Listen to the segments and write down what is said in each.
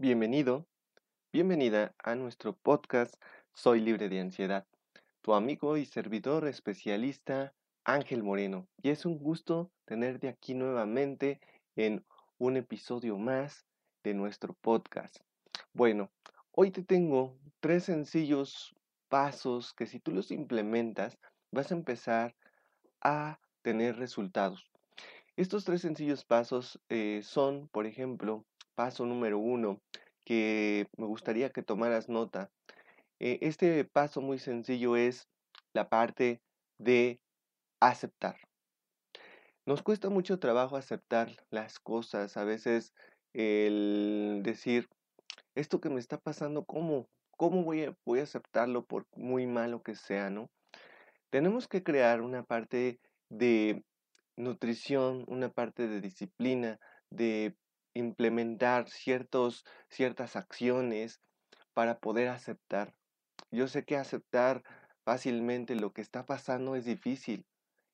Bienvenido, bienvenida a nuestro podcast Soy libre de ansiedad. Tu amigo y servidor especialista Ángel Moreno. Y es un gusto tenerte aquí nuevamente en un episodio más de nuestro podcast. Bueno, hoy te tengo tres sencillos pasos que si tú los implementas vas a empezar a tener resultados. Estos tres sencillos pasos eh, son, por ejemplo, paso número uno, que me gustaría que tomaras nota. Eh, este paso muy sencillo es la parte de aceptar. Nos cuesta mucho trabajo aceptar las cosas, a veces el decir, esto que me está pasando, ¿cómo? ¿Cómo voy a, voy a aceptarlo por muy malo que sea, no? Tenemos que crear una parte de nutrición, una parte de disciplina, de implementar ciertos, ciertas acciones para poder aceptar. Yo sé que aceptar fácilmente lo que está pasando es difícil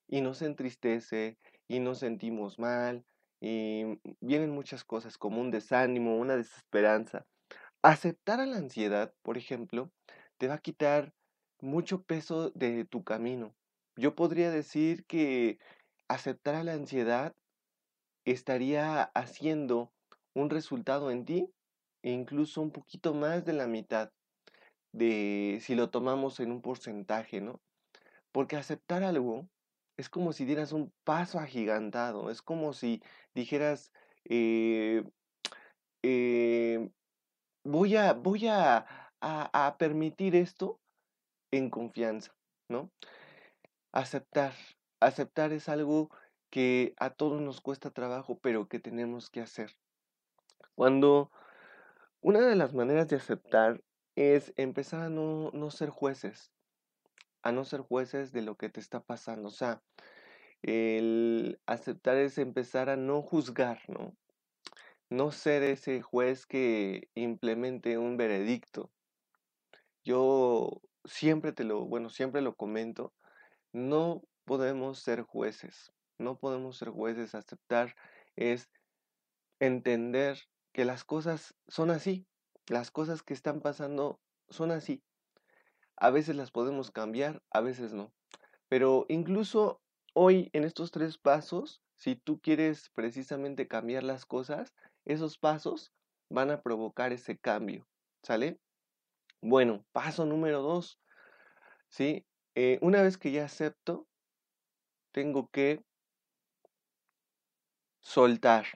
y nos entristece y nos sentimos mal y vienen muchas cosas como un desánimo, una desesperanza. Aceptar a la ansiedad, por ejemplo, te va a quitar mucho peso de tu camino. Yo podría decir que aceptar a la ansiedad estaría haciendo un resultado en ti e incluso un poquito más de la mitad de si lo tomamos en un porcentaje, ¿no? Porque aceptar algo es como si dieras un paso agigantado, es como si dijeras, eh, eh, voy, a, voy a, a permitir esto en confianza, ¿no? Aceptar, aceptar es algo que a todos nos cuesta trabajo, pero que tenemos que hacer. Cuando una de las maneras de aceptar es empezar a no, ser jueces, a no ser jueces de lo que te está pasando. O sea, el aceptar es empezar a no juzgar, ¿no? No ser ese juez que implemente un veredicto. Yo siempre te lo, bueno, siempre lo comento, no podemos ser jueces, no podemos ser jueces, aceptar es entender que las cosas son así, las cosas que están pasando son así. A veces las podemos cambiar, a veces no. Pero incluso hoy en estos tres pasos, si tú quieres precisamente cambiar las cosas, esos pasos van a provocar ese cambio. ¿Sale? Bueno, paso número dos. ¿Sí? Eh, una vez que ya acepto, tengo que soltar.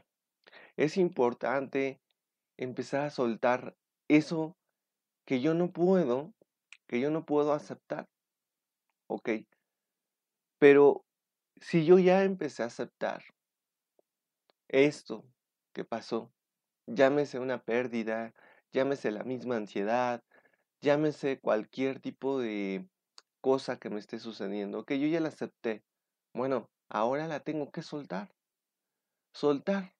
Es importante empezar a soltar eso que yo no puedo, que yo no puedo aceptar. ¿Ok? Pero si yo ya empecé a aceptar esto que pasó, llámese una pérdida, llámese la misma ansiedad, llámese cualquier tipo de cosa que me esté sucediendo, que yo ya la acepté. Bueno, ahora la tengo que soltar. Soltar.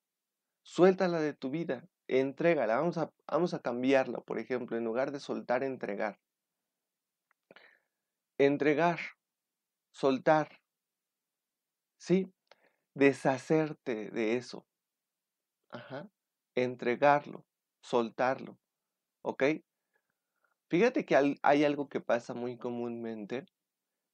Suéltala de tu vida, entrégala, vamos a, vamos a cambiarla, por ejemplo, en lugar de soltar, entregar. Entregar, soltar, ¿sí? Deshacerte de eso. Ajá. Entregarlo, soltarlo, ¿ok? Fíjate que hay algo que pasa muy comúnmente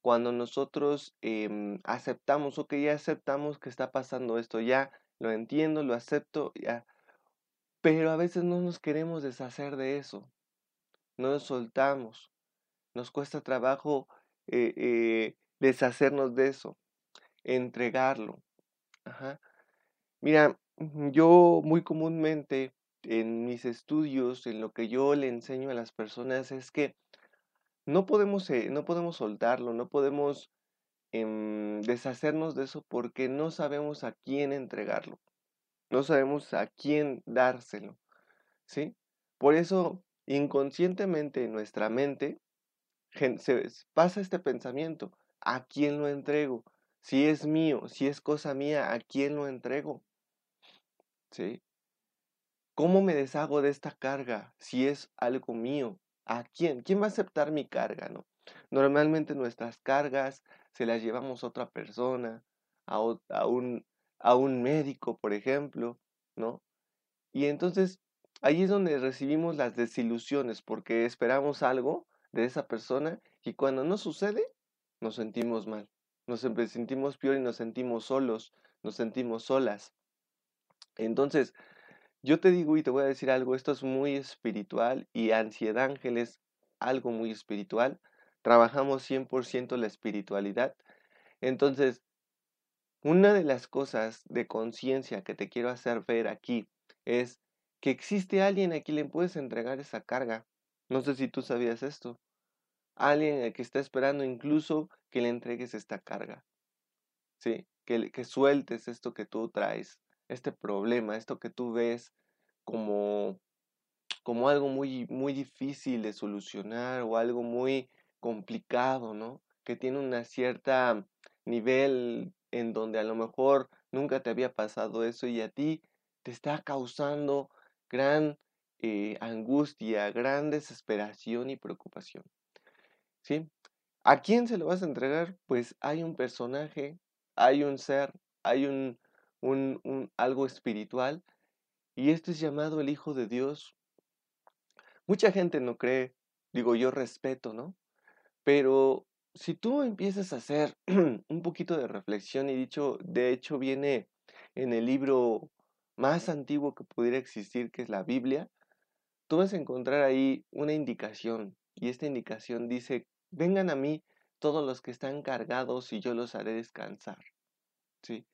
cuando nosotros em, aceptamos, o que ya aceptamos que está pasando esto, ya lo entiendo, lo acepto, ya. Pero a veces no nos queremos deshacer de eso, no nos soltamos, nos cuesta trabajo eh, eh, deshacernos de eso, entregarlo. Mira, yo muy comúnmente en mis estudios, en lo que yo le enseño a las personas es que no podemos, eh, no podemos soltarlo, no podemos Em, deshacernos de eso porque no sabemos a quién entregarlo, no sabemos a quién dárselo, ¿sí? Por eso, inconscientemente en nuestra mente pasa este pensamiento, ¿a quién lo entrego? Si es mío, si es cosa mía, ¿a quién lo entrego? ¿Sí? ¿Cómo me deshago de esta carga si es algo mío? ¿A quién? ¿Quién va a aceptar mi carga, no? Normalmente nuestras cargas se las llevamos a otra persona, a, un, a un médico, por ejemplo, ¿no? Y entonces ahí es donde recibimos las desilusiones, porque esperamos algo de esa persona y cuando no sucede, nos sentimos mal. Nos sentimos peor y nos sentimos solos, nos sentimos solas. Entonces, yo te digo y te voy a decir algo, esto es muy espiritual y Ansiedad Ángel es algo muy espiritual. Trabajamos 100% la espiritualidad. Entonces, una de las cosas de conciencia que te quiero hacer ver aquí es que existe alguien a quien le puedes entregar esa carga. No sé si tú sabías esto. Alguien que está esperando incluso que le entregues esta carga. Sí, que, que sueltes esto que tú traes, este problema, esto que tú ves como, como algo muy, muy difícil de solucionar o algo muy complicado, ¿no? Que tiene una cierta nivel en donde a lo mejor nunca te había pasado eso y a ti te está causando gran eh, angustia, gran desesperación y preocupación. ¿Sí? ¿A quién se lo vas a entregar? Pues hay un personaje, hay un ser, hay un, un, algo espiritual y esto es llamado el Hijo de Dios. Mucha gente no cree, digo yo respeto, ¿no? Pero si tú empiezas a hacer un poquito de reflexión y dicho, de hecho viene en el libro más antiguo que pudiera existir, que es la Biblia, tú vas a encontrar ahí una indicación y esta indicación dice, vengan a mí todos los que están cargados y yo los haré descansar. ¿Sí?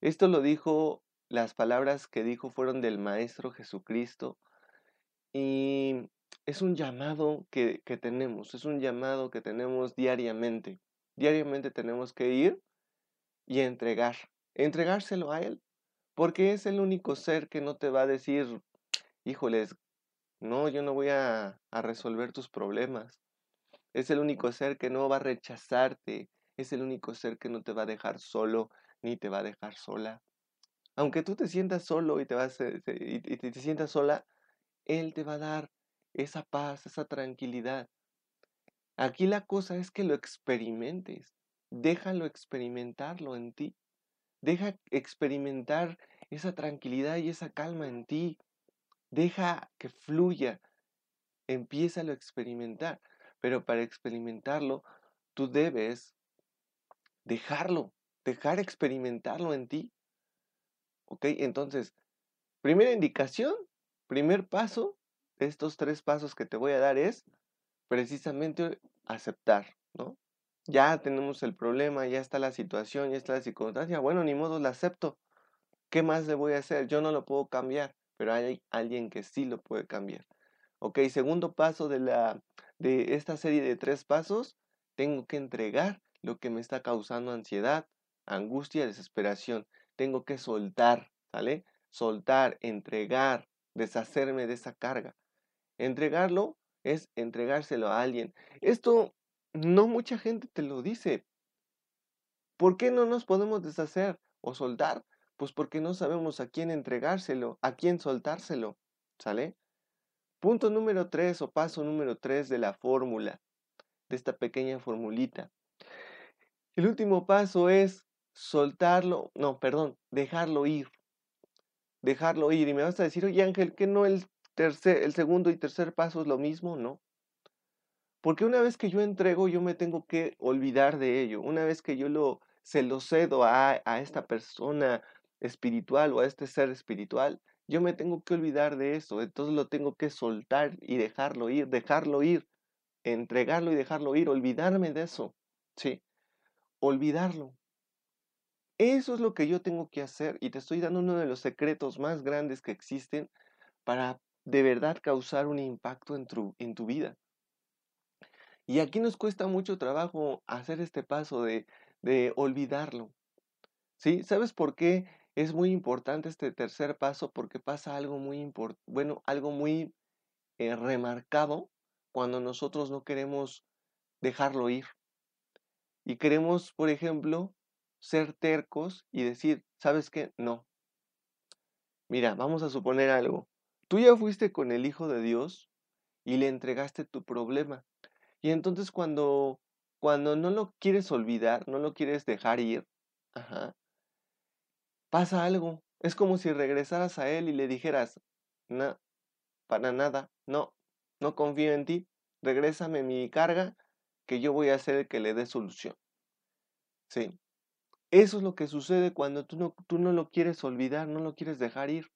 Esto lo dijo, las palabras que dijo fueron del Maestro Jesucristo y es un llamado que, tenemos, es un llamado que tenemos diariamente. Diariamente tenemos que ir y entregar, entregárselo a Él, porque es el único ser que no te va a decir, híjoles, no, yo no voy a, a resolver tus problemas. Es el único ser que no va a rechazarte, es el único ser que no te va a dejar solo ni te va a dejar sola. Aunque tú te sientas solo y te, vas, y te sientas sola, Él te va a dar esa paz, esa tranquilidad. Aquí la cosa es que lo experimentes. Déjalo experimentarlo en ti. Deja experimentar esa tranquilidad y esa calma en ti. Deja que fluya. Empieza a experimentar. Pero para experimentarlo, tú debes dejarlo, dejar experimentarlo en ti. ¿Ok? Entonces, primera indicación, primer paso, estos tres pasos que te voy a dar es precisamente aceptar, ¿no? Ya tenemos el problema, ya está la situación, ya está la circunstancia, bueno, ni modo, la acepto. ¿Qué más le voy a hacer? Yo no lo puedo cambiar, pero hay alguien que sí lo puede cambiar. Ok, segundo paso de, la, de esta serie de tres pasos, tengo que entregar lo que me está causando ansiedad, angustia, desesperación. Tengo que soltar, ¿sale? Soltar, entregar, deshacerme de esa carga. Entregarlo es entregárselo a alguien. Esto no mucha gente te lo dice. ¿Por qué no nos podemos deshacer o soltar? Pues porque no sabemos a quién entregárselo, a quién soltárselo. ¿Sale? Punto número tres o paso número tres de la fórmula, de esta pequeña formulita. El último paso es soltarlo, no, perdón, dejarlo ir. Dejarlo ir. Y me vas a decir, oye Ángel, ¿qué no el el segundo y tercer paso es lo mismo, ¿no? Porque una vez que yo entrego, yo me tengo que olvidar de ello. Una vez que yo lo, se lo cedo a, a esta persona espiritual o a este ser espiritual, yo me tengo que olvidar de eso. Entonces lo tengo que soltar y dejarlo ir, dejarlo ir, entregarlo y dejarlo ir, olvidarme de eso. Sí, olvidarlo. Eso es lo que yo tengo que hacer y te estoy dando uno de los secretos más grandes que existen para de verdad causar un impacto en tu, en tu vida. Y aquí nos cuesta mucho trabajo hacer este paso de, de olvidarlo. ¿Sí? ¿Sabes por qué es muy importante este tercer paso? Porque pasa algo muy bueno, algo muy eh, remarcado cuando nosotros no queremos dejarlo ir. Y queremos, por ejemplo, ser tercos y decir, ¿sabes qué? No. Mira, vamos a suponer algo. Tú ya fuiste con el Hijo de Dios y le entregaste tu problema. Y entonces cuando, cuando no lo quieres olvidar, no lo quieres dejar ir, pasa algo. Es como si regresaras a Él y le dijeras, no, para nada, no, no confío en ti, regrésame mi carga, que yo voy a ser el que le dé solución. ¿Sí? Eso es lo que sucede cuando tú no, tú no lo quieres olvidar, no lo quieres dejar ir.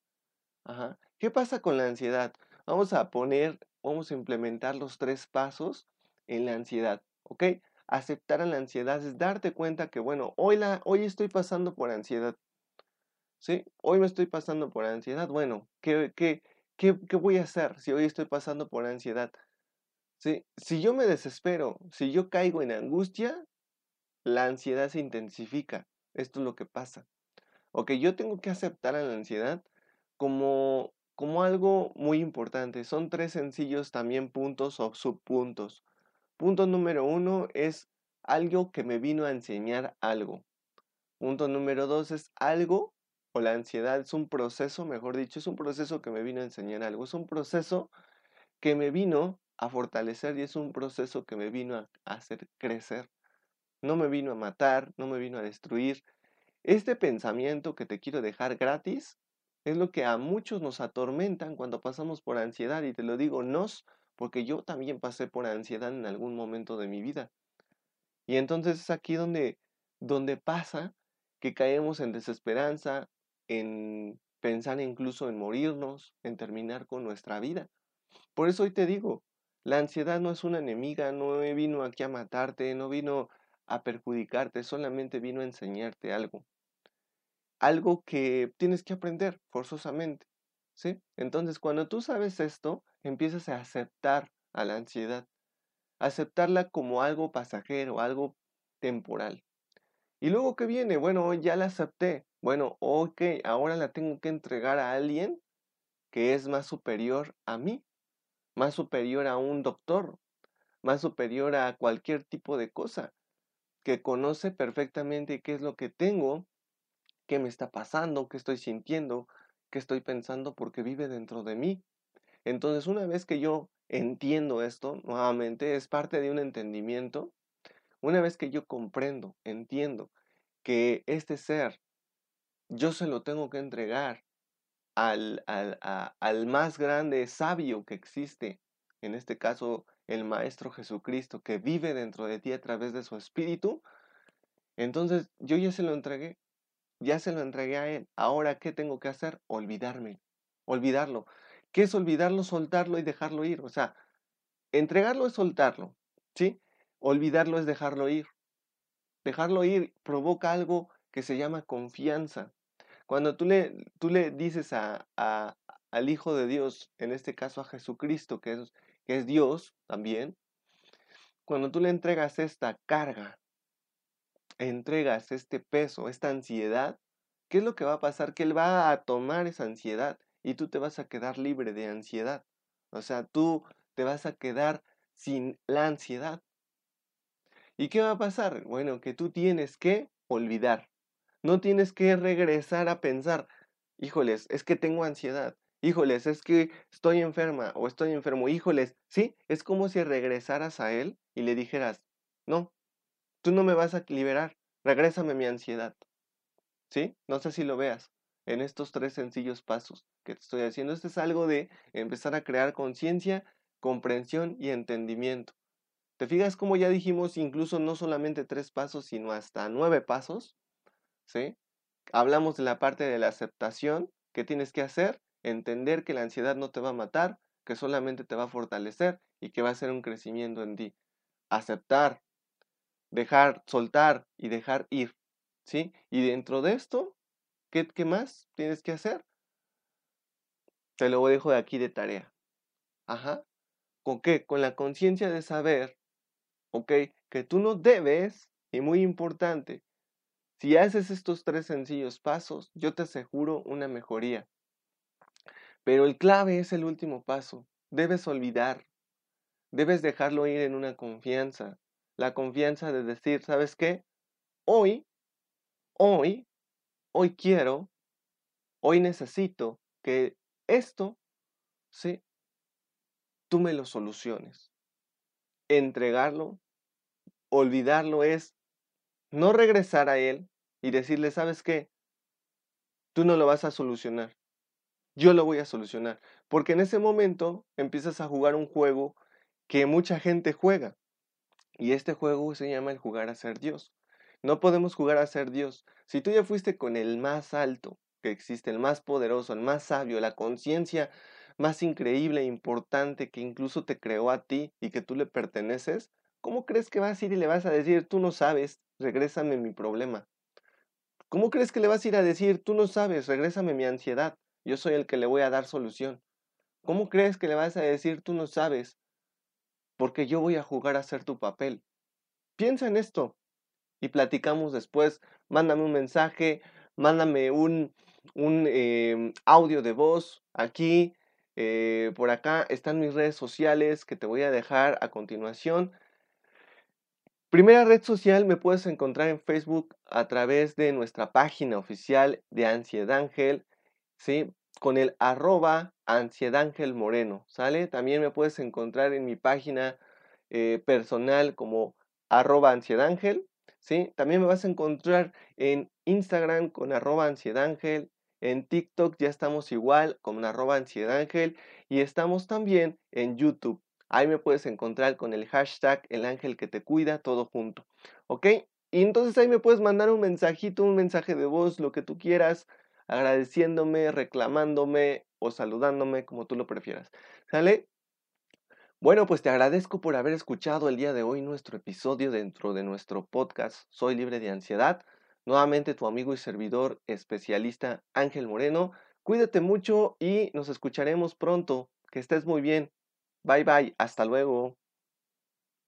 ¿Qué pasa con la ansiedad? Vamos a poner, vamos a implementar los tres pasos en la ansiedad, ¿ok? Aceptar a la ansiedad es darte cuenta que, bueno, hoy, la, hoy estoy pasando por ansiedad. ¿Sí? Hoy me estoy pasando por ansiedad. Bueno, ¿qué, qué, qué, qué voy a hacer si hoy estoy pasando por ansiedad? ¿Sí? Si yo me desespero, si yo caigo en angustia, la ansiedad se intensifica. Esto es lo que pasa. Ok, yo tengo que aceptar a la ansiedad como, como algo muy importante. Son tres sencillos también puntos o subpuntos. Punto número uno es algo que me vino a enseñar algo. Punto número dos es algo, o la ansiedad es un proceso, mejor dicho, es un proceso que me vino a enseñar algo. Es un proceso que me vino a fortalecer y es un proceso que me vino a, hacer crecer. No me vino a matar, no me vino a destruir. Este pensamiento que te quiero dejar gratis es lo que a muchos nos atormentan cuando pasamos por ansiedad. Y te lo digo, nos, porque yo también pasé por ansiedad en algún momento de mi vida. Y entonces es aquí donde, donde pasa que caemos en desesperanza, en pensar incluso en morirnos, en terminar con nuestra vida. Por eso hoy te digo, la ansiedad no es una enemiga, no vino aquí a matarte, no vino a perjudicarte, solamente vino a enseñarte algo algo que tienes que aprender forzosamente, ¿sí? Entonces, cuando tú sabes esto, empiezas a aceptar a la ansiedad, aceptarla como algo pasajero, algo temporal. Y luego, ¿qué viene? Bueno, ya la acepté. Bueno, ok, ahora la tengo que entregar a alguien que es más superior a mí, más superior a un doctor, más superior a cualquier tipo de cosa, que conoce perfectamente qué es lo que tengo qué me está pasando, qué estoy sintiendo, qué estoy pensando, porque vive dentro de mí. Entonces, una vez que yo entiendo esto, nuevamente, es parte de un entendimiento, una vez que yo comprendo, entiendo que este ser, yo se lo tengo que entregar al, al, al más grande sabio que existe, en este caso el Maestro Jesucristo, que vive dentro de ti a través de su espíritu, entonces yo ya se lo entregué. Ya se lo entregué a él. Ahora, ¿qué tengo que hacer? Olvidarme. Olvidarlo. ¿Qué es olvidarlo? Soltarlo y dejarlo ir. O sea, entregarlo es soltarlo. ¿Sí? Olvidarlo es dejarlo ir. Dejarlo ir provoca algo que se llama confianza. Cuando tú le, tú le dices a, al Hijo de Dios, en este caso a Jesucristo, que es, que es Dios también, cuando tú le entregas esta carga, entregas este peso, esta ansiedad, ¿qué es lo que va a pasar? Que él va a tomar esa ansiedad y tú te vas a quedar libre de ansiedad. O sea, tú te vas a quedar sin la ansiedad. ¿Y qué va a pasar? Bueno, que tú tienes que olvidar. No tienes que regresar a pensar, híjoles, es que tengo ansiedad. Híjoles, es que estoy enferma o estoy enfermo. Híjoles, sí, es como si regresaras a él y le dijeras, no, Tú no me vas a liberar. Regrésame mi ansiedad. ¿Sí? No sé si lo veas en estos tres sencillos pasos que te estoy haciendo. Este es algo de empezar a crear conciencia, comprensión y entendimiento. ¿Te fijas cómo ya dijimos incluso no solamente tres pasos, sino hasta nueve pasos? ¿Sí? Hablamos de la parte de la aceptación. ¿Qué tienes que hacer? Entender que la ansiedad no te va a matar, que solamente te va a fortalecer y que va a ser un crecimiento en ti. Aceptar, dejar, soltar y dejar ir, ¿sí? Y dentro de esto, ¿qué, qué más tienes que hacer? Te lo dejo de aquí de tarea. Ajá. ¿Con qué? Con la conciencia de saber, ¿ok? Que tú no debes, y muy importante, si haces estos tres sencillos pasos, yo te aseguro una mejoría. Pero el clave es el último paso. Debes olvidar. Debes dejarlo ir en una confianza la confianza de decir, ¿sabes qué? Hoy, hoy, hoy quiero, hoy necesito que esto, ¿sí? Tú me lo soluciones. Entregarlo, olvidarlo es no regresar a él y decirle, ¿sabes qué? Tú no lo vas a solucionar. yo lo voy a solucionar. Porque en ese momento empiezas a jugar un juego que mucha gente juega. Y este juego se llama el jugar a ser Dios. No podemos jugar a ser Dios. Si tú ya fuiste con el más alto que existe, el más poderoso, el más sabio, la conciencia más increíble e importante que incluso te creó a ti y que tú le perteneces, ¿cómo crees que vas a ir y le vas a decir, tú no sabes, regrésame mi problema? ¿Cómo crees que le vas a ir a decir, tú no sabes, regrésame mi ansiedad, yo soy el que le voy a dar solución? ¿Cómo crees que le vas a decir, tú no sabes, porque yo voy a jugar a ser tu papel? Piensa en esto y platicamos después. Mándame un mensaje, mándame un, un em, audio de voz aquí eh, por acá están mis redes sociales que te voy a dejar a continuación. Primera red social me puedes encontrar en Facebook a través de nuestra página oficial de Ansiedad Ángel, ¿sí? Con el arroba Ansiedad Ángel Moreno, ¿sale? También me puedes encontrar en mi página eh, personal como arroba Ansiedad Ángel, ¿sí? También me vas a encontrar en Instagram con arroba Ansiedad Ángel, en TikTok ya estamos igual con arroba ansiedad ángel y estamos también en YouTube. Ahí me puedes encontrar con el hashtag el ángel que te cuida, todo junto. ¿Ok? Y entonces ahí me puedes mandar un mensajito, un mensaje de voz, lo que tú quieras, agradeciéndome, reclamándome o saludándome, como tú lo prefieras. ¿Sale? Bueno, pues te agradezco por haber escuchado el día de hoy nuestro episodio dentro de nuestro podcast Soy libre de ansiedad. Nuevamente tu amigo y servidor especialista Ángel Moreno. Cuídate mucho y nos escucharemos pronto. Que estés muy bien. Bye bye. Hasta luego.